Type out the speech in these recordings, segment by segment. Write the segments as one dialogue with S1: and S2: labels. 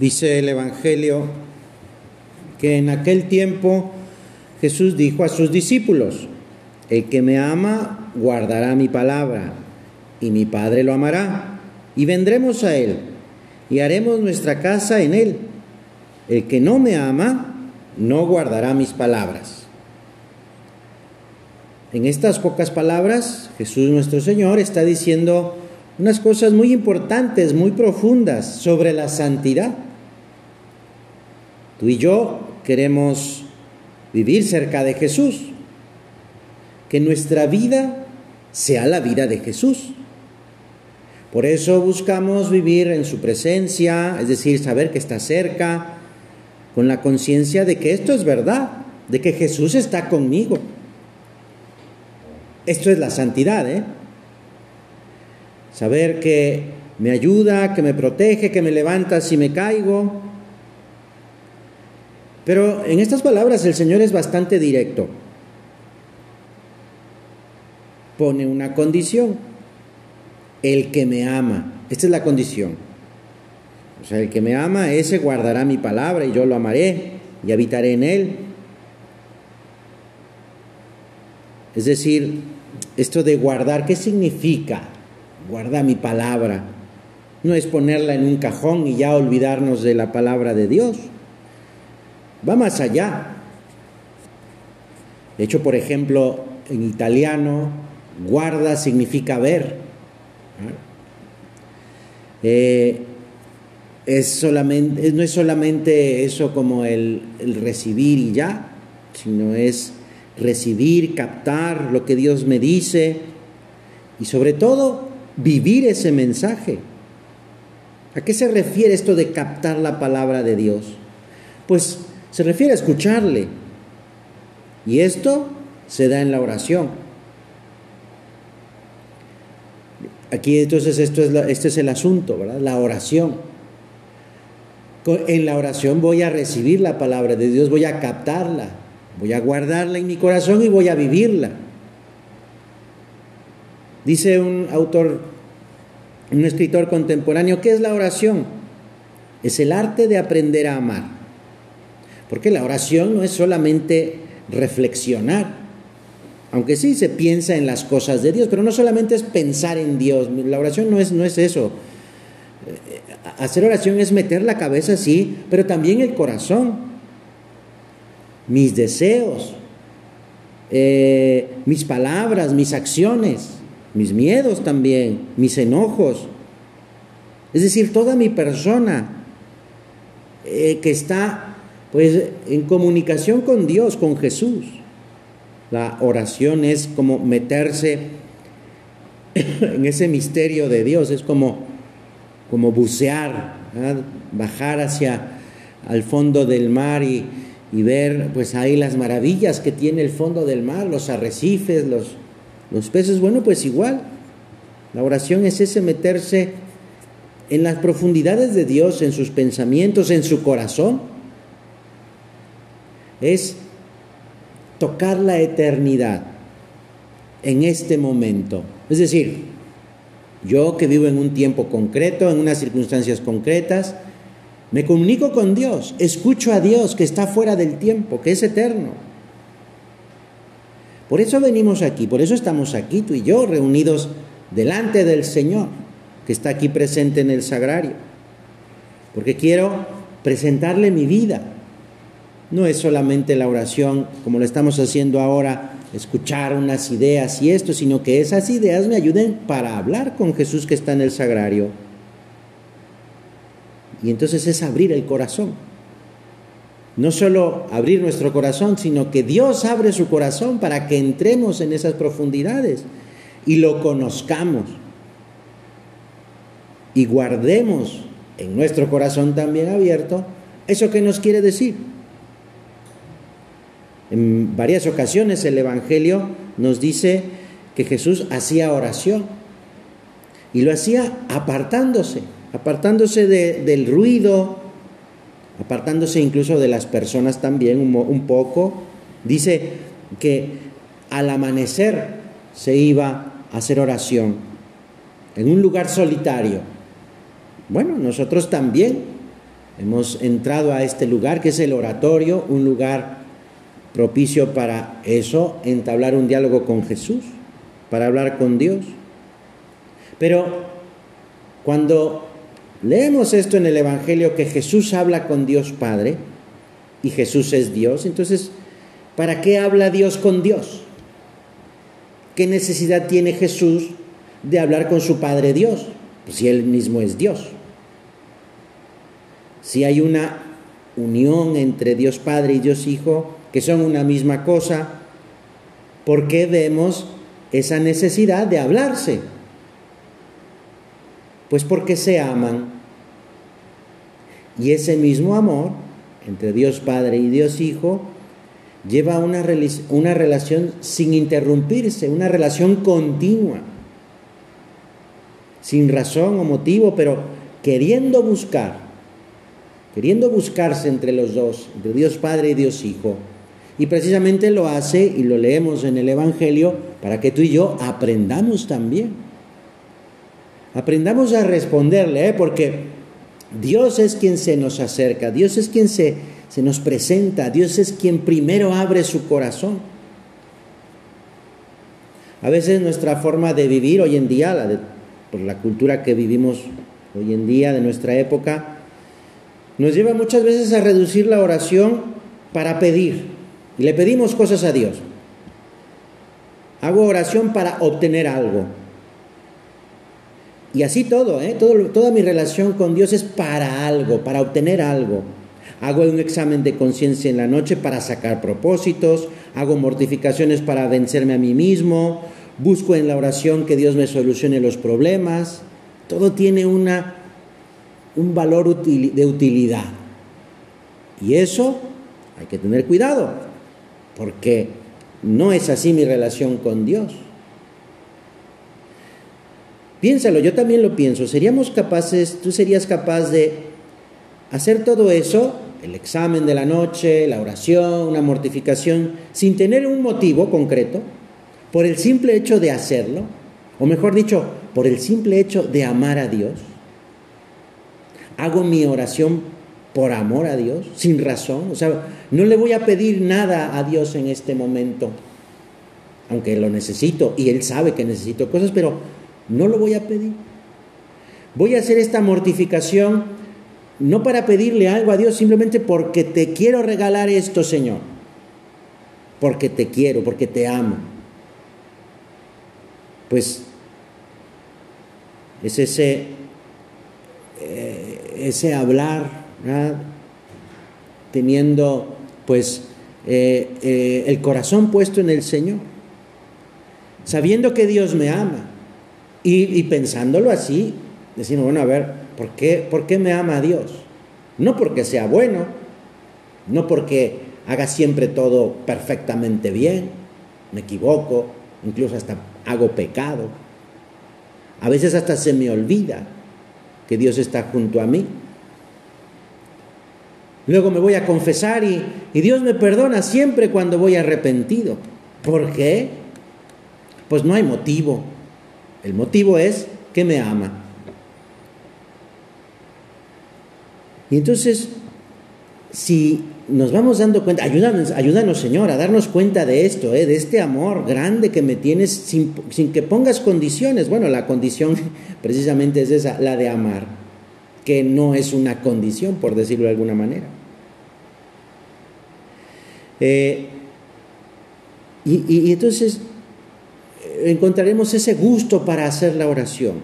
S1: Dice el Evangelio que en aquel tiempo Jesús dijo a sus discípulos, el que me ama guardará mi palabra, y mi Padre lo amará, y vendremos a él, y haremos nuestra casa en él. El que no me ama no guardará mis palabras. En estas pocas palabras, Jesús nuestro Señor está diciendo unas cosas muy importantes, muy profundas sobre la santidad. Tú y yo queremos vivir cerca de Jesús, que nuestra vida sea la vida de Jesús. Por eso buscamos vivir en su presencia, es decir, saber que está cerca, con la conciencia de que esto es verdad, de que Jesús está conmigo. Esto es la santidad, ¿eh? Saber que me ayuda, que me protege, que me levanta si me caigo, pero en estas palabras el Señor es bastante directo. Pone una condición. El que me ama. Esta es la condición. O sea, el que me ama, ese guardará mi palabra y yo lo amaré y habitaré en él. Es decir, esto de guardar, ¿qué significa? Guarda mi palabra. No es ponerla en un cajón y ya olvidarnos de la palabra de Dios va más allá. De hecho, por ejemplo, en italiano, guarda significa ver. Eh, es solamente, no es solamente eso como el, el recibir y ya, sino es recibir, captar lo que Dios me dice y sobre todo vivir ese mensaje. ¿A qué se refiere esto de captar la palabra de Dios? Pues se refiere a escucharle. Y esto se da en la oración. Aquí entonces esto es este es el asunto, ¿verdad? La oración. En la oración voy a recibir la palabra de Dios, voy a captarla, voy a guardarla en mi corazón y voy a vivirla. Dice un autor, un escritor contemporáneo, ¿qué es la oración? Es el arte de aprender a amar. Porque la oración no es solamente reflexionar, aunque sí se piensa en las cosas de Dios, pero no solamente es pensar en Dios, la oración no es, no es eso. Eh, hacer oración es meter la cabeza, sí, pero también el corazón, mis deseos, eh, mis palabras, mis acciones, mis miedos también, mis enojos. Es decir, toda mi persona eh, que está pues en comunicación con Dios, con Jesús. La oración es como meterse en ese misterio de Dios, es como, como bucear, bajar hacia al fondo del mar y, y, ver pues ahí las maravillas que tiene el fondo del mar, los arrecifes, los, los peces. Bueno, pues igual, la oración es ese meterse en las profundidades de Dios, en sus pensamientos, en su corazón es tocar la eternidad en este momento. Es decir, yo que vivo en un tiempo concreto, en unas circunstancias concretas, me comunico con Dios, escucho a Dios que está fuera del tiempo, que es eterno. Por eso venimos aquí, por eso estamos aquí, tú y yo, reunidos delante del Señor, que está aquí presente en el sagrario. Porque quiero presentarle mi vida, no es solamente la oración, como lo estamos haciendo ahora, escuchar unas ideas y esto, sino que esas ideas me ayuden para hablar con Jesús que está en el sagrario. Y entonces es abrir el corazón. No solo abrir nuestro corazón, sino que Dios abre su corazón para que entremos en esas profundidades y lo conozcamos. Y guardemos en nuestro corazón también abierto eso que nos quiere decir. En varias ocasiones el Evangelio nos dice que Jesús hacía oración y lo hacía apartándose, apartándose del ruido, apartándose incluso de las personas también un, un poco. Dice que al amanecer se iba a hacer oración en un lugar solitario. Bueno, nosotros también hemos entrado a este lugar que es el oratorio, un lugar propicio para eso, entablar un diálogo con Jesús, para hablar con Dios. Pero cuando leemos esto en el Evangelio, que Jesús habla con Dios Padre y Jesús es Dios, entonces, ¿para qué habla Dios con Dios? ¿Qué necesidad tiene Jesús de hablar con su Padre Dios? Pues si Él mismo es Dios. Si hay una unión entre Dios Padre y Dios Hijo, que son una misma cosa, ¿por qué vemos esa necesidad de hablarse? Pues porque se aman. Y ese mismo amor entre Dios Padre y Dios Hijo lleva una, una relación sin interrumpirse, una relación continua, sin razón o motivo, pero queriendo buscar, queriendo buscarse entre los dos, entre Dios Padre y Dios Hijo. Y precisamente lo hace, y lo leemos en el Evangelio, para que tú y yo aprendamos también. Aprendamos a responderle, ¿eh? porque Dios es quien se nos acerca, Dios es quien se, se nos presenta, Dios es quien primero abre su corazón. A veces nuestra forma de vivir hoy en día, la por la cultura que vivimos hoy en día, de nuestra época, nos lleva muchas veces a reducir la oración para pedir. Y le pedimos cosas a Dios. Hago oración para obtener algo. Y así todo, ¿eh? todo, toda mi relación con Dios es para algo, para obtener algo. Hago un examen de conciencia en la noche para sacar propósitos, hago mortificaciones para vencerme a mí mismo, busco en la oración que Dios me solucione los problemas. Todo tiene una, un valor de utilidad. Y eso hay que tener cuidado, porque no es así mi relación con Dios. Piénsalo, yo también lo pienso. ¿Seríamos capaces, tú serías capaz de hacer todo eso, el examen de la noche, la oración, una mortificación, sin tener un motivo concreto, por el simple hecho de hacerlo, o mejor dicho, por el simple hecho de amar a Dios? ¿Hago mi oración por amor a Dios, sin razón? O sea, no le voy a pedir nada a Dios en este momento, aunque lo necesito y Él sabe que necesito cosas, pero no lo voy a pedir. Voy a hacer esta mortificación no para pedirle algo a Dios, simplemente porque te quiero regalar esto, Señor. Porque te quiero, porque te amo. Pues es ese, eh, ese hablar, teniendo pues eh, eh, el corazón puesto en el Señor, sabiendo que Dios me ama y, pensándolo así, decimos, bueno, a ver, ¿por qué, ¿por qué me ama Dios? No porque sea bueno, no porque haga siempre todo perfectamente bien, me equivoco, incluso hasta hago pecado. A veces hasta se me olvida que Dios está junto a mí. Luego me voy a confesar y, Dios me perdona siempre cuando voy arrepentido. ¿Por qué? Pues no hay motivo. El motivo es que me ama. Y entonces, si nos vamos dando cuenta, ayúdanos, ayúdanos Señor a darnos cuenta de esto, ¿eh? de este amor grande que me tienes sin, sin que pongas condiciones. Bueno, la condición precisamente es esa, la de amar, que no es una condición, por decirlo de alguna manera. Eh, y, entonces encontraremos ese gusto para hacer la oración.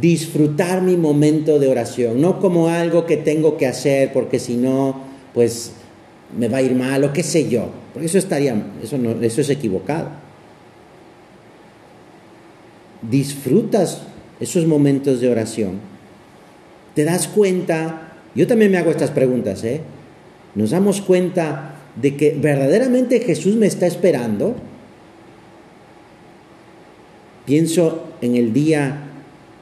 S1: Disfrutar mi momento de oración, no como algo que tengo que hacer porque si no, pues me va a ir mal o qué sé yo, porque eso estaría, eso, eso es equivocado. Disfrutas esos momentos de oración. Te das cuenta, yo también me hago estas preguntas, ¿eh? Nos damos cuenta de que verdaderamente Jesús me está esperando Pienso en el día,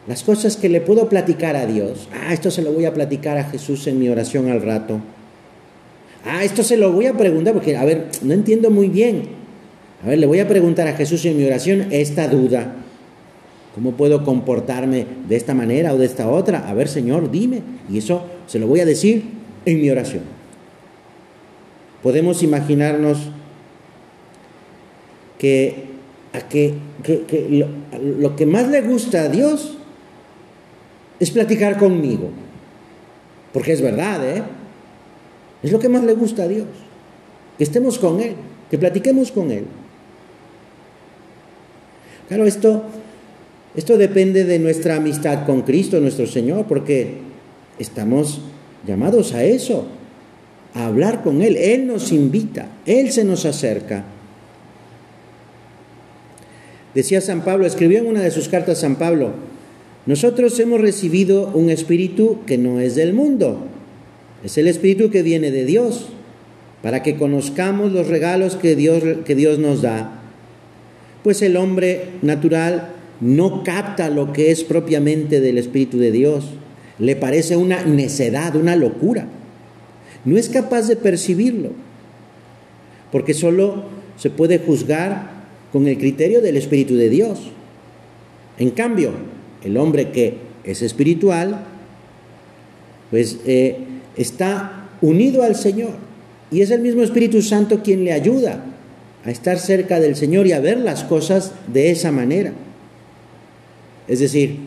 S1: las cosas que le puedo platicar a Dios. Ah, esto se lo voy a platicar a Jesús en mi oración al rato. Ah, esto se lo voy a preguntar porque, a ver, no entiendo muy bien. A ver, le voy a preguntar a Jesús en mi oración esta duda. ¿Cómo puedo comportarme de esta manera o de esta otra? A ver, Señor, dime. Y eso se lo voy a decir en mi oración. Podemos imaginarnos que, lo que más le gusta a Dios es platicar conmigo. Porque es verdad, ¿eh? Es lo que más le gusta a Dios. Que estemos con Él, que platiquemos con Él. Claro, esto, esto depende de nuestra amistad con Cristo, nuestro Señor, porque estamos llamados a eso, a hablar con Él. Él nos invita, Él se nos acerca. Decía San Pablo, escribió en una de sus cartas San Pablo, nosotros hemos recibido un espíritu que no es del mundo, es el espíritu que viene de Dios, para que conozcamos los regalos que Dios, que Dios nos da. Pues el hombre natural no capta lo que es propiamente del Espíritu de Dios. Le parece una necedad, una locura. No es capaz de percibirlo, porque solo se puede juzgar con el criterio del Espíritu de Dios. En cambio, el hombre que es espiritual, pues eh, está unido al Señor. Y es el mismo Espíritu Santo quien le ayuda a estar cerca del Señor y a ver las cosas de esa manera. Es decir,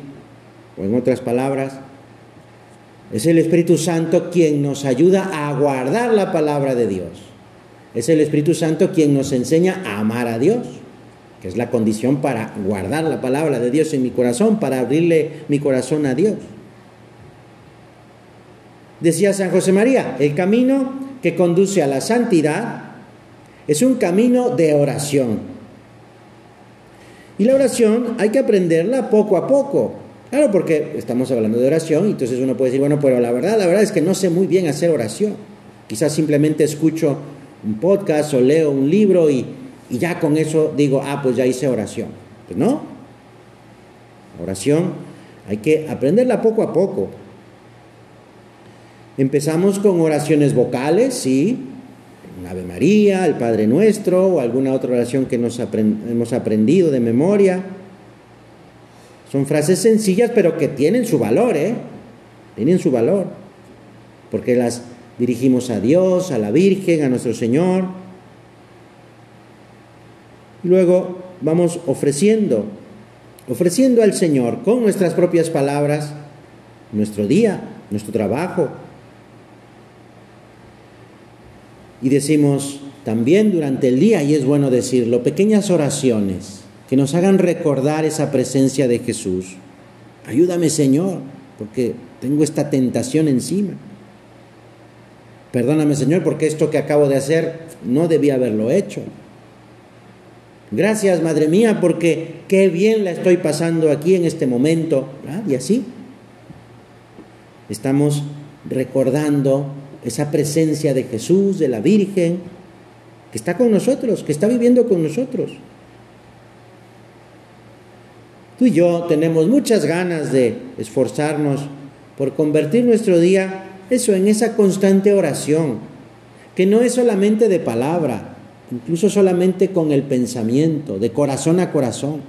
S1: o en otras palabras, es el Espíritu Santo quien nos ayuda a guardar la palabra de Dios. Es el Espíritu Santo quien nos enseña a amar a Dios que es la condición para guardar la palabra de Dios en mi corazón, para abrirle mi corazón a Dios. Decía San José María, el camino que conduce a la santidad es un camino de oración. Y la oración hay que aprenderla poco a poco. Claro, porque estamos hablando de oración entonces uno puede decir, bueno, pero la verdad, la verdad es que no sé muy bien hacer oración. Quizás simplemente escucho un podcast o leo un libro y, y ya con eso digo, ah, pues ya hice oración. Pues no. oración hay que aprenderla poco a poco. Empezamos con oraciones vocales, sí, Ave María, el Padre Nuestro o alguna otra oración que nos hemos aprendido de memoria. Son frases sencillas pero que tienen su valor, ¿eh? Tienen su valor. Porque las dirigimos a Dios, a la Virgen, a nuestro Señor. Luego vamos ofreciendo, ofreciendo al Señor con nuestras propias palabras nuestro día, nuestro trabajo. Y decimos también durante el día, y es bueno decirlo, pequeñas oraciones que nos hagan recordar esa presencia de Jesús. Ayúdame Señor, porque tengo esta tentación encima. Perdóname Señor, porque esto que acabo de hacer no debía haberlo hecho. Gracias, Madre mía, porque qué bien la estoy pasando aquí en este momento. Y así estamos recordando esa presencia de Jesús, de la Virgen, que está con nosotros, que está viviendo con nosotros. Tú y yo tenemos muchas ganas de esforzarnos por convertir nuestro día, eso, en esa constante oración, que no es solamente de palabra, incluso solamente con el pensamiento, de corazón a corazón.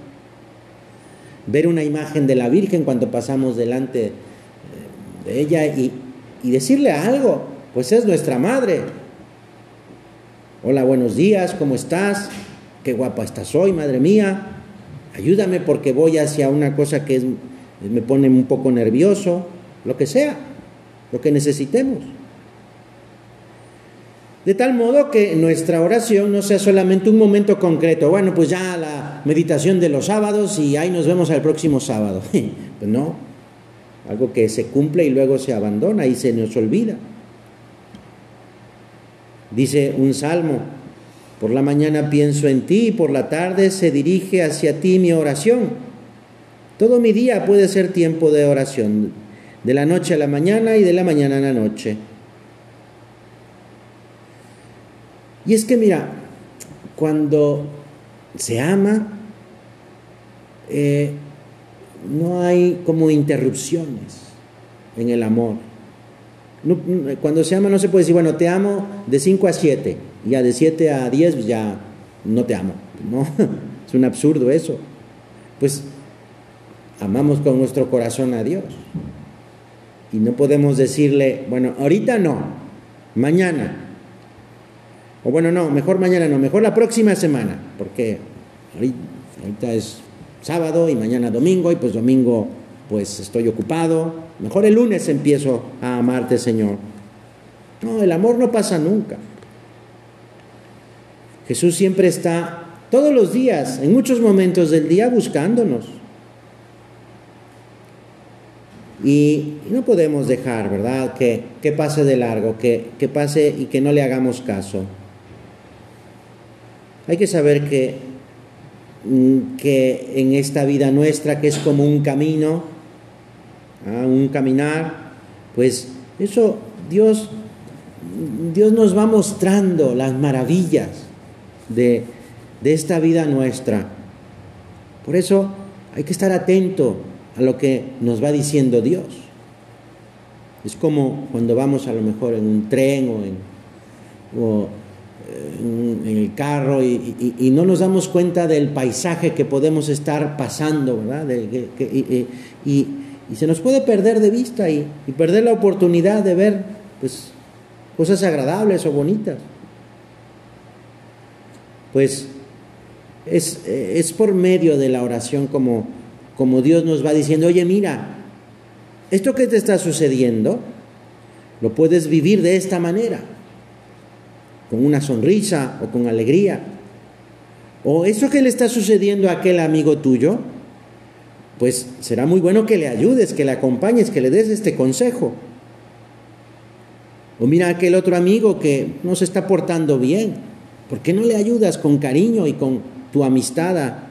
S1: Ver una imagen de la Virgen cuando pasamos delante de ella y, decirle algo, pues es nuestra madre. Hola, buenos días, ¿cómo estás? Qué guapa estás hoy, madre mía. Ayúdame porque voy hacia una cosa que me pone un poco nervioso, lo que sea, lo que necesitemos. De tal modo que nuestra oración no sea solamente un momento concreto, bueno, pues ya la meditación de los sábados y ahí nos vemos al próximo sábado. Pues no, algo que se cumple y luego se abandona y se nos olvida. Dice un salmo, por la mañana pienso en ti y por la tarde se dirige hacia ti mi oración. Todo mi día puede ser tiempo de oración, de la noche a la mañana y de la mañana a la noche. Y es que mira, cuando se ama, eh, no hay como interrupciones en el amor. cuando se ama no se puede decir, bueno, te amo de 5 a 7, ya de 7 a 10 pues ya no te amo. No, es un absurdo eso. Pues amamos con nuestro corazón a Dios. Y no podemos decirle, bueno, ahorita no, mañana. O bueno, no, mejor mañana no, mejor la próxima semana, porque ahorita es sábado y mañana domingo y pues domingo pues estoy ocupado. Mejor el lunes empiezo a amarte, Señor. No, el amor no pasa nunca. Jesús siempre está todos los días, en muchos momentos del día, buscándonos. Y no podemos dejar, ¿verdad?, que, que pase de largo, que, que pase y que no le hagamos caso. Hay que saber que, mm, que en esta vida nuestra, que es como un camino, ¿ah? un caminar, pues eso Dios, Dios nos va mostrando las maravillas de, de esta vida nuestra. Por eso hay que estar atento a lo que nos va diciendo Dios. Es como cuando vamos a lo mejor en un tren o en, en, el carro y, no nos damos cuenta del paisaje que podemos estar pasando, ¿verdad? y, se nos puede perder de vista y, perder la oportunidad de ver pues, cosas agradables o bonitas. Pues es, es por medio de la oración como como Dios nos va diciendo, oye, mira, esto que te está sucediendo, lo puedes vivir de esta manera, con una sonrisa o con alegría. O eso que le está sucediendo a aquel amigo tuyo, pues será muy bueno que le ayudes, que le acompañes, que le des este consejo. O mira aquel otro amigo que no se está portando bien, ¿por qué no le ayudas con cariño y con tu amistad a,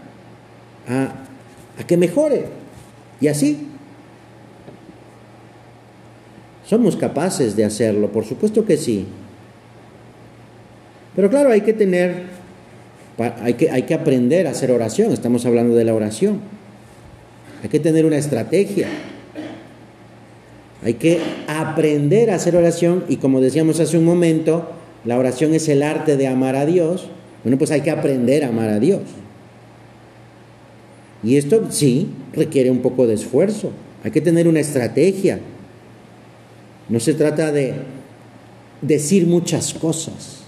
S1: que mejore. Y así. Somos capaces de hacerlo, por supuesto que sí. Pero claro, hay que tener, hay que, hay que aprender a hacer oración. Estamos hablando de la oración. Hay que tener una estrategia. Hay que aprender a hacer oración y como decíamos hace un momento, la oración es el arte de amar a Dios. Bueno, pues hay que aprender a amar a Dios. Y esto sí requiere un poco de esfuerzo. Hay que tener una estrategia. No se trata de decir muchas cosas,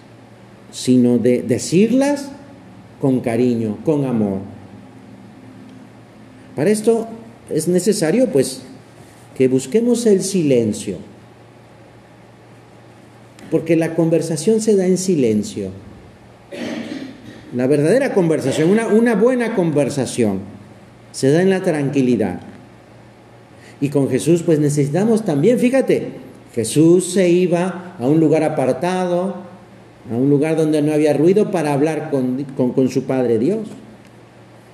S1: sino de decirlas con cariño, con amor. Para esto es necesario pues que busquemos el silencio, porque la conversación se da en silencio. La verdadera conversación, una, buena conversación se da en la tranquilidad. Y con Jesús pues necesitamos también, fíjate, Jesús se iba a un lugar apartado, a un lugar donde no había ruido para hablar con, su Padre Dios.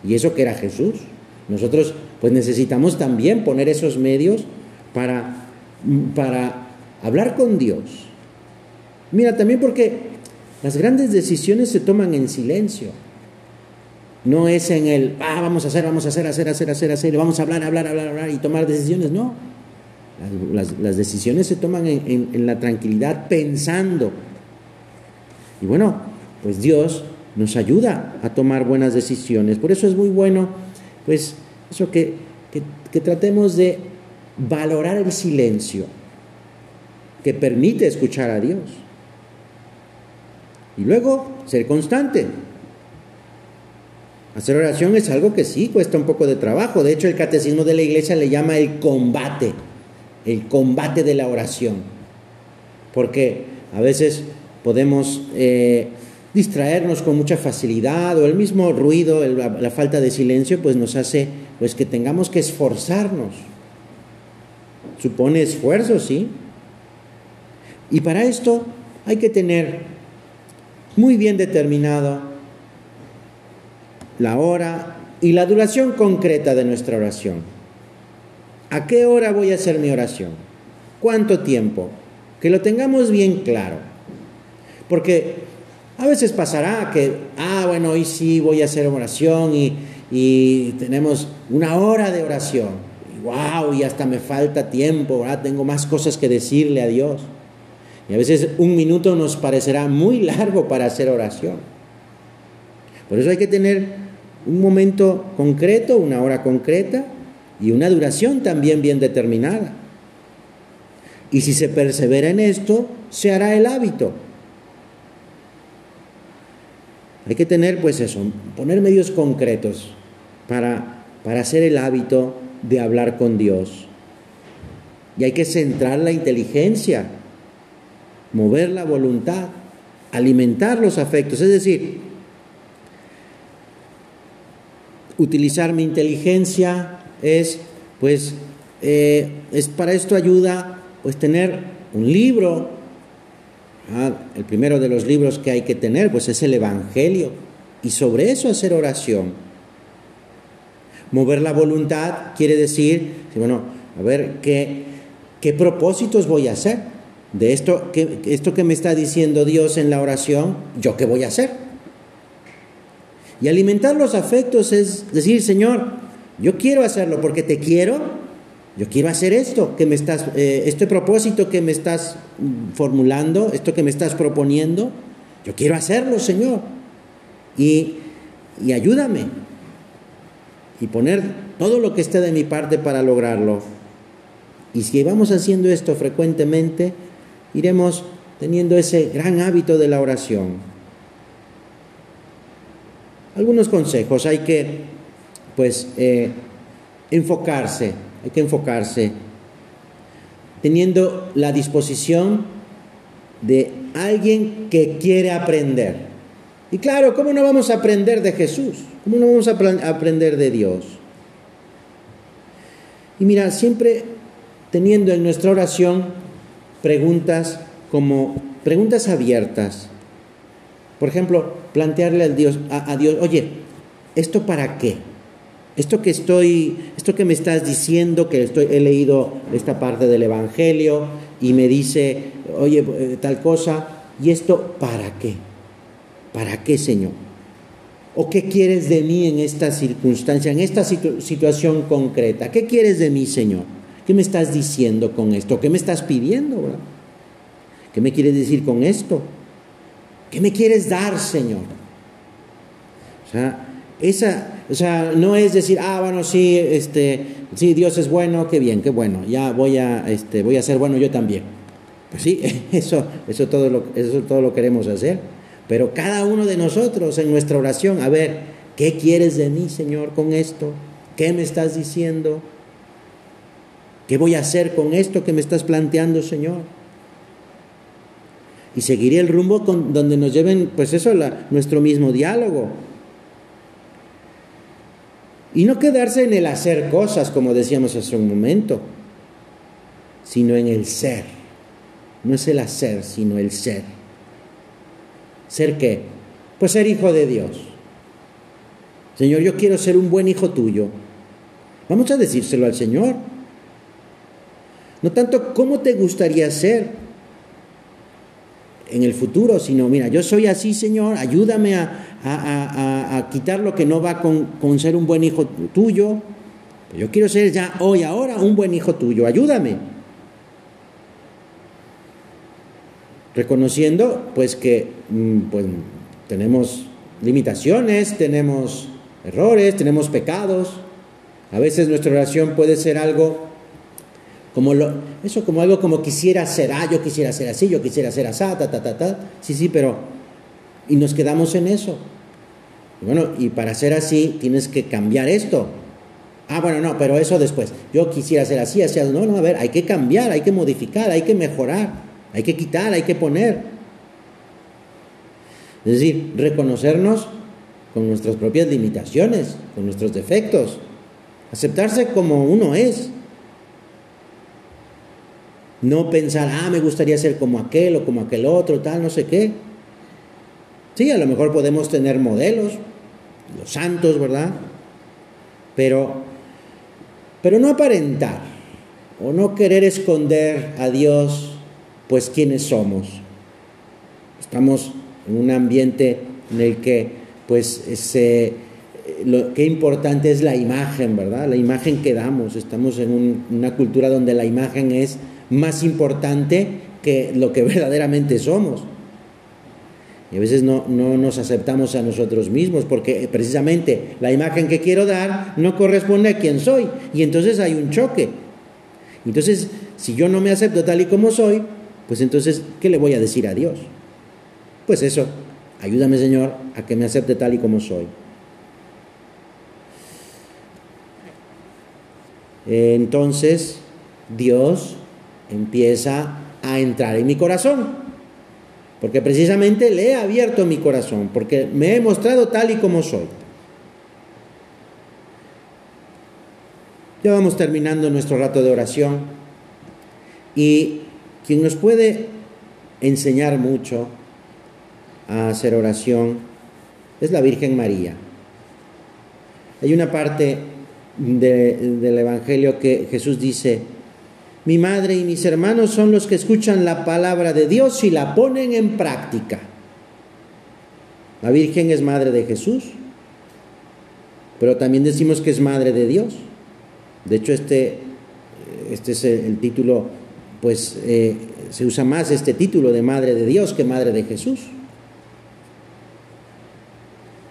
S1: Y eso que era Jesús. Nosotros pues necesitamos también poner esos medios para hablar con Dios. Mira, también porque las grandes decisiones se toman en silencio. No es en el, ah, vamos a hacer, vamos a hacer, hacer, hacer, hacer, hacer, vamos a hablar, hablar, hablar, hablar y tomar decisiones. No. Las, decisiones se toman en, la tranquilidad pensando. Y bueno, pues Dios nos ayuda a tomar buenas decisiones. Por eso es muy bueno, pues, eso que, que tratemos de valorar el silencio que permite escuchar a Dios. Y luego ser constante. Hacer oración es algo que sí cuesta un poco de trabajo. De hecho, el catecismo de la iglesia le llama el combate, el combate de la oración. Porque a veces podemos eh, distraernos con mucha facilidad o el mismo ruido, la, falta de silencio, pues nos hace pues que tengamos que esforzarnos. Supone esfuerzo, sí. Y para esto hay que tener muy bien determinado la hora y la duración concreta de nuestra oración. ¿A qué hora voy a hacer mi oración? ¿Cuánto tiempo? Que lo tengamos bien claro. Porque a veces pasará que, ah, bueno, hoy sí voy a hacer oración y, y tenemos una hora de oración. Wow, y hasta me falta tiempo. Tengo más cosas que decirle a Dios. Y a veces un minuto nos parecerá muy largo para hacer oración. Por eso hay que tener un momento concreto, una hora concreta, y una duración también bien determinada. Y si se persevera en esto, se hará el hábito. Hay que tener, pues eso, poner medios concretos para, para hacer el hábito de hablar con Dios. Y hay que centrar la inteligencia, mover la voluntad, alimentar los afectos, es decir, utilizar mi inteligencia es, pues, eh, es para esto ayuda, pues, tener un libro. Ah, el primero de los libros que hay que tener, pues, es el Evangelio. Y sobre eso hacer oración. Mover la voluntad quiere decir, bueno, a ver, ¿qué, qué propósitos voy a hacer? De esto que, esto que me está diciendo Dios en la oración, ¿yo qué voy a hacer? Y alimentar los afectos es decir, Señor, yo quiero hacerlo porque te quiero, yo quiero hacer esto, que me estás, eh, este propósito que me estás formulando, esto que me estás proponiendo, yo quiero hacerlo, Señor. Y, y ayúdame. Y poner todo lo que esté de mi parte para lograrlo. Y si vamos haciendo esto frecuentemente, iremos teniendo ese gran hábito de la oración algunos consejos. Hay que, pues, eh, enfocarse, hay que enfocarse, teniendo la disposición de alguien que quiere aprender. Y claro, ¿cómo no vamos a aprender de Jesús? ¿Cómo no vamos a aprender de Dios? Y mira, siempre teniendo en nuestra oración preguntas como preguntas abiertas. Por ejemplo, plantearle al Dios, a, Dios, oye, ¿esto para qué? Esto que estoy, esto que me estás diciendo, que estoy, he leído esta parte del Evangelio y me dice, oye, eh, tal cosa, ¿y esto para qué? ¿Para qué, Señor? ¿O qué quieres de mí en esta circunstancia, en esta situación concreta? ¿Qué quieres de mí, Señor? ¿Qué me estás diciendo con esto? ¿Qué me estás pidiendo? ¿Qué me quieres decir con esto? ¿Qué me quieres dar, Señor? O sea, esa, o sea, no es decir, ah, bueno, sí, este, sí, Dios es bueno, qué bien, qué bueno, ya voy a, este, voy a ser bueno yo también. Pues sí, eso, eso todo lo, eso todo lo queremos hacer. Pero cada uno de nosotros en nuestra oración, a ver, ¿qué quieres de mí, Señor, con esto? ¿Qué me estás diciendo? ¿Qué voy a hacer con esto que me estás planteando, Señor? y seguiría el rumbo con, donde nos lleven, pues eso, nuestro mismo diálogo. Y no quedarse en el hacer cosas, como decíamos hace un momento, sino en el ser. No es el hacer, sino el ser. ¿Ser qué? Pues ser hijo de Dios. Señor, yo quiero ser un buen hijo tuyo. Vamos a decírselo al Señor. No tanto cómo te gustaría ser, en el futuro, sino, mira, yo soy así, Señor, ayúdame a, quitar lo que no va con, ser un buen hijo tuyo. Yo quiero ser ya hoy, ahora, un buen hijo tuyo, ayúdame. Reconociendo, pues, que mm, pues, tenemos limitaciones, tenemos errores, tenemos pecados. A veces nuestra oración puede ser algo como lo, eso como algo como quisiera ser, ah, yo quisiera ser así, yo quisiera ser así, ta, ta, ta, ta. Sí, sí, pero... Y nos quedamos en eso. bueno, y para ser así tienes que cambiar esto. Ah, bueno, no, pero eso después. Yo quisiera ser así, así. No, no, a ver, hay que cambiar, hay que modificar, hay que mejorar, hay que quitar, hay que poner. Es decir, reconocernos con nuestras propias limitaciones, con nuestros defectos. Aceptarse como uno es. No pensar, ah, me gustaría ser como aquel o como aquel otro, tal, no sé qué. Sí, a lo mejor podemos tener modelos, los santos, ¿verdad? Pero, pero no aparentar o no querer esconder a Dios, pues quiénes somos. Estamos en un ambiente en el que, pues, ese, lo que importante es la imagen, ¿verdad? La imagen que damos. Estamos en una cultura donde la imagen es más importante que lo que verdaderamente somos. Y a veces no, no nos aceptamos a nosotros mismos porque precisamente la imagen que quiero dar no corresponde a quien soy. Y entonces hay un choque. Entonces, si yo no me acepto tal y como soy, pues entonces, ¿qué le voy a decir a Dios? Pues eso, ayúdame Señor a que me acepte tal y como soy. Entonces, Dios empieza a entrar en mi corazón. Porque precisamente le he abierto mi corazón, porque me he mostrado tal y como soy. Ya vamos terminando nuestro rato de oración. Y quien nos puede enseñar mucho a hacer oración es la Virgen María. Hay una parte del Evangelio que Jesús dice, mi madre y mis hermanos son los que escuchan la palabra de Dios y la ponen en práctica. La Virgen es madre de Jesús, pero también decimos que es madre de Dios. De hecho, este, este es el, título, pues eh, se usa más este título de madre de Dios que madre de Jesús.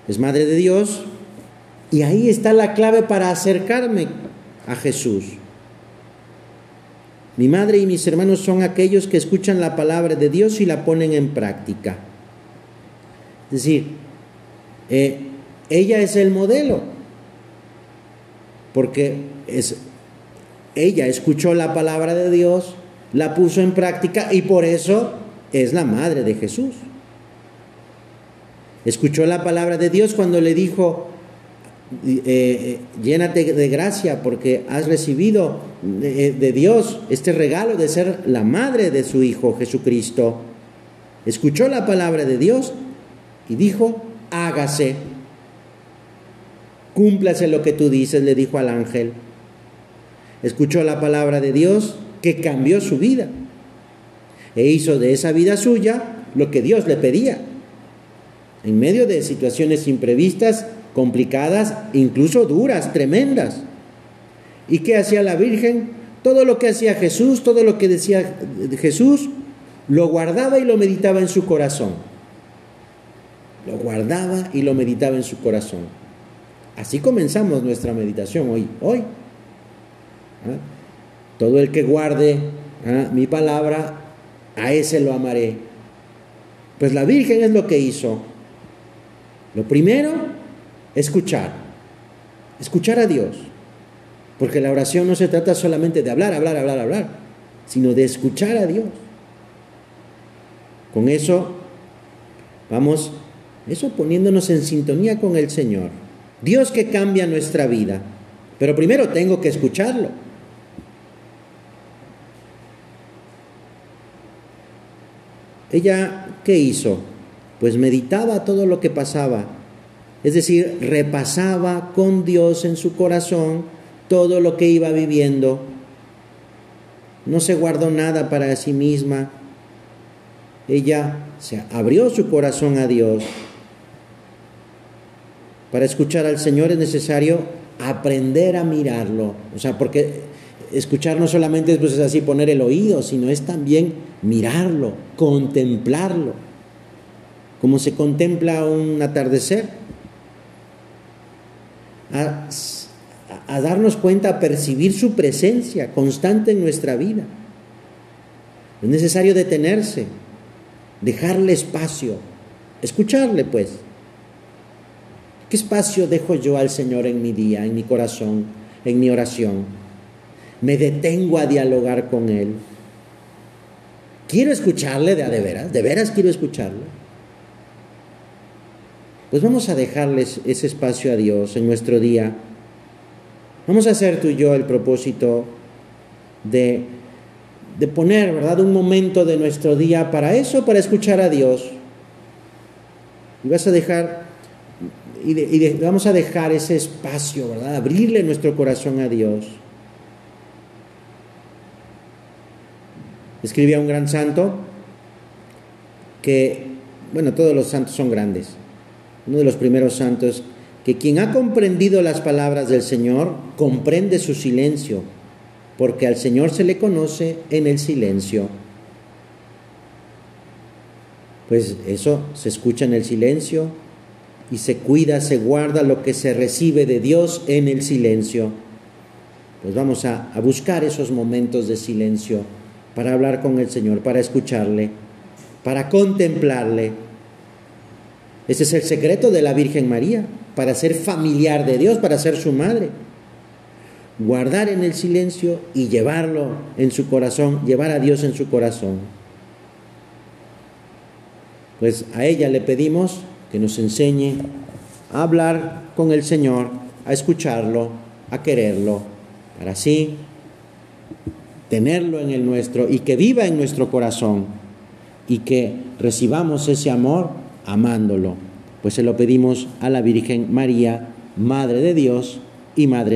S1: Es madre de Dios y ahí está la clave para acercarme a Jesús. Mi madre y mis hermanos son aquellos que escuchan la palabra de Dios y la ponen en práctica. Es decir, eh, ella es el modelo, porque es, ella escuchó la palabra de Dios, la puso en práctica y por eso es la madre de Jesús. Escuchó la palabra de Dios cuando le dijo, eh, eh, llénate de gracia porque has recibido de, Dios este regalo de ser la madre de su Hijo Jesucristo. Escuchó la palabra de Dios y dijo, hágase. Cúmplase lo que tú dices, le dijo al ángel. Escuchó la palabra de Dios que cambió su vida e hizo de esa vida suya lo que Dios le pedía. En medio de situaciones imprevistas, complicadas, incluso duras, tremendas. ¿Y qué hacía la Virgen? Todo lo que hacía Jesús, todo lo que decía Jesús, lo guardaba y lo meditaba en su corazón. Lo guardaba y lo meditaba en su corazón. Así comenzamos nuestra meditación hoy. Hoy. ¿Ah? Todo el que guarde ¿ah? mi palabra, a ese lo amaré. Pues la Virgen es lo que hizo. Lo primero, escuchar. Escuchar a Dios. Porque la oración no se trata solamente de hablar, hablar, hablar, hablar, sino de escuchar a Dios. Con eso vamos, eso poniéndonos en sintonía con el Señor. Dios que cambia nuestra vida. Pero primero tengo que escucharlo. Ella, ¿qué hizo? Pues meditaba todo lo que pasaba es decir, repasaba con Dios en su corazón todo lo que iba viviendo. No se guardó nada para sí misma. Ella se abrió su corazón a Dios. Para escuchar al Señor es necesario aprender a mirarlo. O sea, porque escuchar no solamente es pues, así poner el oído, sino es también mirarlo, contemplarlo. Como se contempla un atardecer a, darnos cuenta, a percibir su presencia constante en nuestra vida. Es necesario detenerse, dejarle espacio, escucharle pues. ¿Qué espacio dejo yo al Señor en mi día, en mi corazón, en mi oración? Me detengo a dialogar con Él. Quiero escucharle de de veras, de veras quiero escucharle pues vamos a dejarles ese espacio a Dios en nuestro día. Vamos a hacer tú y yo el propósito de, de poner, ¿verdad?, un momento de nuestro día para eso, para escuchar a Dios. Y vas a dejar, y, vamos a dejar ese espacio, ¿verdad?, abrirle nuestro corazón a Dios. Escribía un gran santo que, bueno, todos los santos son grandes uno de los primeros santos, que quien ha comprendido las palabras del Señor comprende su silencio, porque al Señor se le conoce en el silencio. pues eso se escucha en el silencio y se cuida, se guarda lo que se recibe de Dios en el silencio. Pues vamos a, a buscar esos momentos de silencio para hablar con el Señor, para escucharle, para contemplarle. Ese es el secreto de la Virgen María, para ser familiar de Dios, para ser su madre. Guardar en el silencio y llevarlo en su corazón, llevar a Dios en su corazón. Pues a ella le pedimos que nos enseñe a hablar con el Señor, a escucharlo, a quererlo, para así tenerlo en el nuestro y que viva en nuestro corazón y que recibamos ese amor amándolo. Pues se lo pedimos a la Virgen María, Madre de Dios y Madre